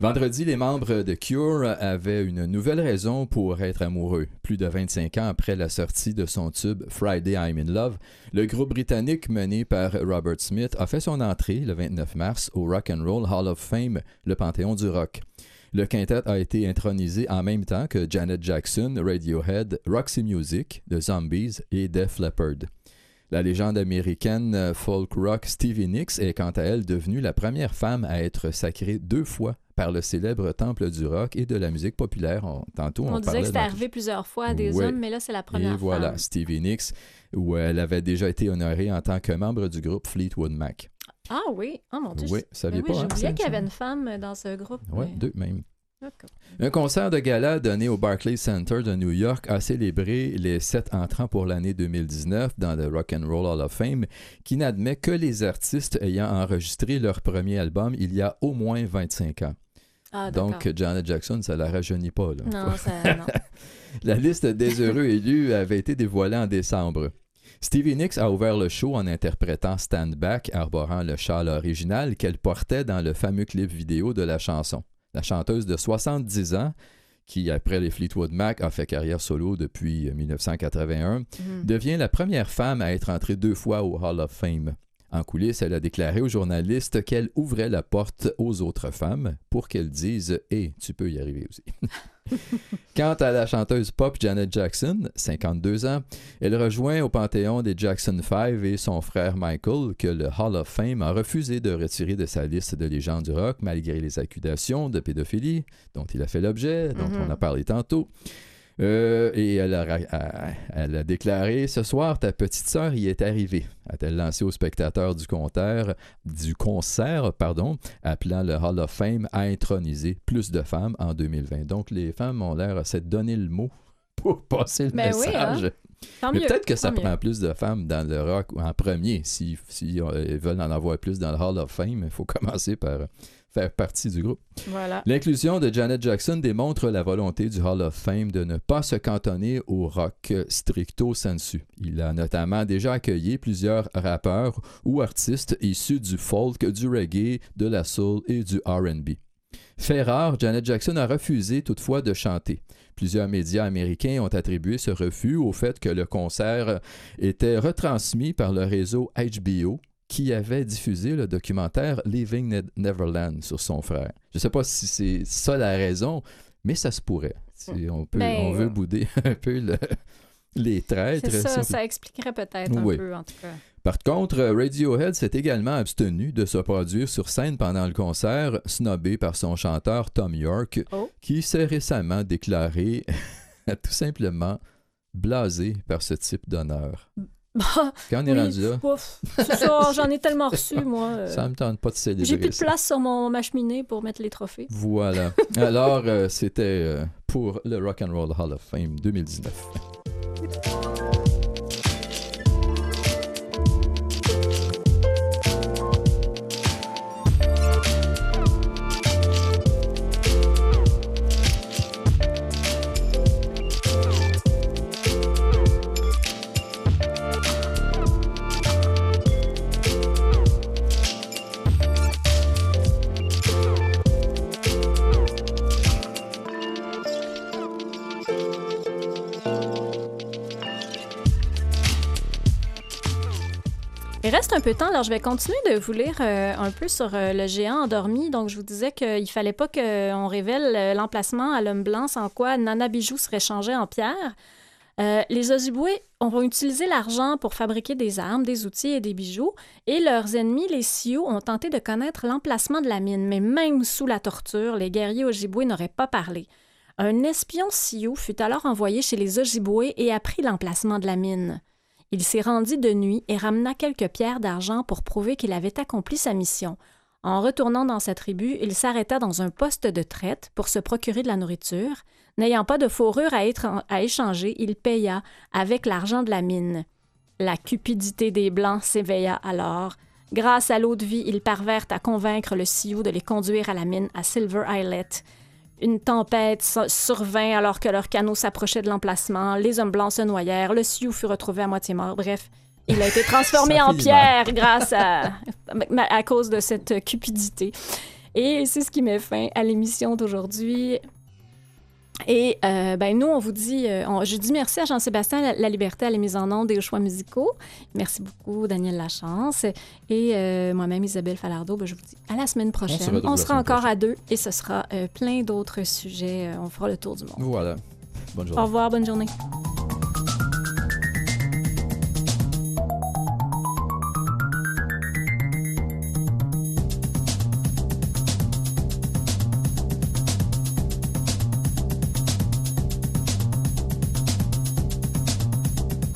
Vendredi, les membres de Cure avaient une nouvelle raison pour être amoureux. Plus de 25 ans après la sortie de son tube Friday I'm in Love, le groupe britannique mené par Robert Smith a fait son entrée le 29 mars au Rock and Roll Hall of Fame, le Panthéon du rock. Le quintet a été intronisé en même temps que Janet Jackson, Radiohead, Roxy Music, The Zombies et Def Leppard. La légende américaine folk rock Stevie Nicks est quant à elle devenue la première femme à être sacrée deux fois par le célèbre temple du rock et de la musique populaire. On- tantôt, on, On, disait que c'était arrivé plusieurs fois à des Ouais. hommes, mais là, c'est la première Et voilà. Stevie Nicks, où elle avait déjà été honorée en tant que membre du groupe Fleetwood Mac. Ah oui, oh mon Dieu. Oui, je- saviez mais oui, pas, hein, j'oubliais c'est qu'il y avait une femme dans ce groupe. Mais- deux même. Un concert de gala donné au Barclays Center de New York a célébré les sept entrants pour l'année 2019 dans le Rock and Roll Hall of Fame, qui n'admet que les artistes ayant enregistré leur premier album il y a au moins 25 ans. Ah. Donc, Janet Jackson, ça la rajeunit pas. Là. Non, ça, non. La liste des heureux élus avait été dévoilée en décembre. Stevie Nicks a ouvert le show en interprétant Stand Back, arborant le châle original qu'elle portait dans le fameux clip vidéo de la chanson. La chanteuse de 70 ans, qui après les Fleetwood Mac a fait carrière solo depuis euh, 1981, Mhm. devient la première femme à être entrée deux fois au Hall of Fame. En coulisses, elle a déclaré aux journalistes qu'elle ouvrait la porte aux autres femmes pour qu'elles disent Hé, tu peux y arriver aussi. Quant à la chanteuse pop Janet Jackson, 52 ans, elle rejoint au panthéon des Jackson 5 et son frère Michael, que le Hall of Fame a refusé de retirer de sa liste de légendes du rock malgré les accusations de pédophilie dont il a fait l'objet, dont Mhm. on a parlé tantôt. Euh, et elle a, elle déclaré Ce soir, ta petite sœur y est arrivée, a-t-elle lancé aux spectateurs du concert, du concert pardon, appelant le Hall of Fame à introniser plus de femmes en 2020. Donc, les femmes ont l'air à s'être donné le mot pour passer le Ben oui, message. Tant Mais peut-être que ça mieux. prend plus de femmes dans le rock en premier. Si, si euh, ils veulent en avoir plus dans le Hall of Fame, il faut commencer par faire partie du groupe. Voilà. L'inclusion de Janet Jackson démontre la volonté du Hall of Fame de ne pas se cantonner au rock stricto sensu. Il a notamment déjà accueilli plusieurs rappeurs ou artistes issus du folk, du reggae, de la soul et du RB. Fait rare, Janet Jackson a refusé toutefois de chanter. Plusieurs médias américains ont attribué ce refus au fait que le concert était retransmis par le réseau HBO qui avait diffusé le documentaire Leaving Ne- Neverland sur son frère. Je ne sais pas si c'est ça la raison, mais ça se pourrait. Si on, peut, Ben, on veut euh, bouder un peu le- les traîtres. C'est ça, ça expliquerait peut-être un Oui. peu, en tout cas. par contre, Radiohead s'est également abstenu de se produire sur scène pendant le concert, snobé par son chanteur Tom York, Oh. qui s'est récemment déclaré tout simplement blasé par ce type d'honneur. Bah, Quand on est oui, rendu là, c'est ça, j'en ai tellement reçu, moi. euh, ça me tente pas de célébrer J'ai plus de place sur mon, ma cheminée pour mettre les trophées. Voilà. Alors, euh, c'était euh, pour le Rock and Roll Hall of Fame 2019. Il reste un peu de temps, alors je vais continuer de vous lire euh, un peu sur euh, le géant endormi. Donc, je vous disais qu'il fallait pas qu'on révèle euh, l'emplacement à l'homme blanc, sans quoi Nana Bijou serait changé en pierre. Les Ojibwe vont utiliser l'argent pour fabriquer des armes, des outils et des bijoux, et leurs ennemis, les Sioux, ont tenté de connaître l'emplacement de la mine, mais même sous la torture, les guerriers Ojibwe n'auraient pas parlé. Un espion Sioux fut alors envoyé chez les Ojibwe et apprit l'emplacement de la mine. Il s'y rendit de nuit et ramena quelques pierres d'argent pour prouver qu'il avait accompli sa mission. En retournant dans sa tribu, il s'arrêta dans un poste de traite pour se procurer de la nourriture. N'ayant pas de fourrure à, échanger, il paya avec l'argent de la mine. La cupidité des Blancs s'éveilla alors. Grâce à l'eau de vie, ils parvinrent à convaincre le Sioux de les conduire à la mine à Silver Islet. Une tempête survint alors que leur canot s'approchait de l'emplacement. Les hommes blancs se noyèrent. Le Sioux fut retrouvé à moitié mort. Bref, il a été transformé en pierre grâce à, à cause de cette cupidité. Et c'est ce qui met fin à l'émission d'aujourd'hui. Et euh, ben nous, on vous dit, euh, on- je dis merci à Jean-Sébastien la, la Liberté à la mise en onde et aux choix musicaux. Merci beaucoup, Daniel Lachance. Et euh, moi-même, Isabelle Falardeau, ben, je vous dis à la semaine prochaine. On, sera encore prochaine. à deux et ce sera plein d'autres sujets. On fera le tour du monde. Voilà. Bonne journée. Au revoir, bonne journée.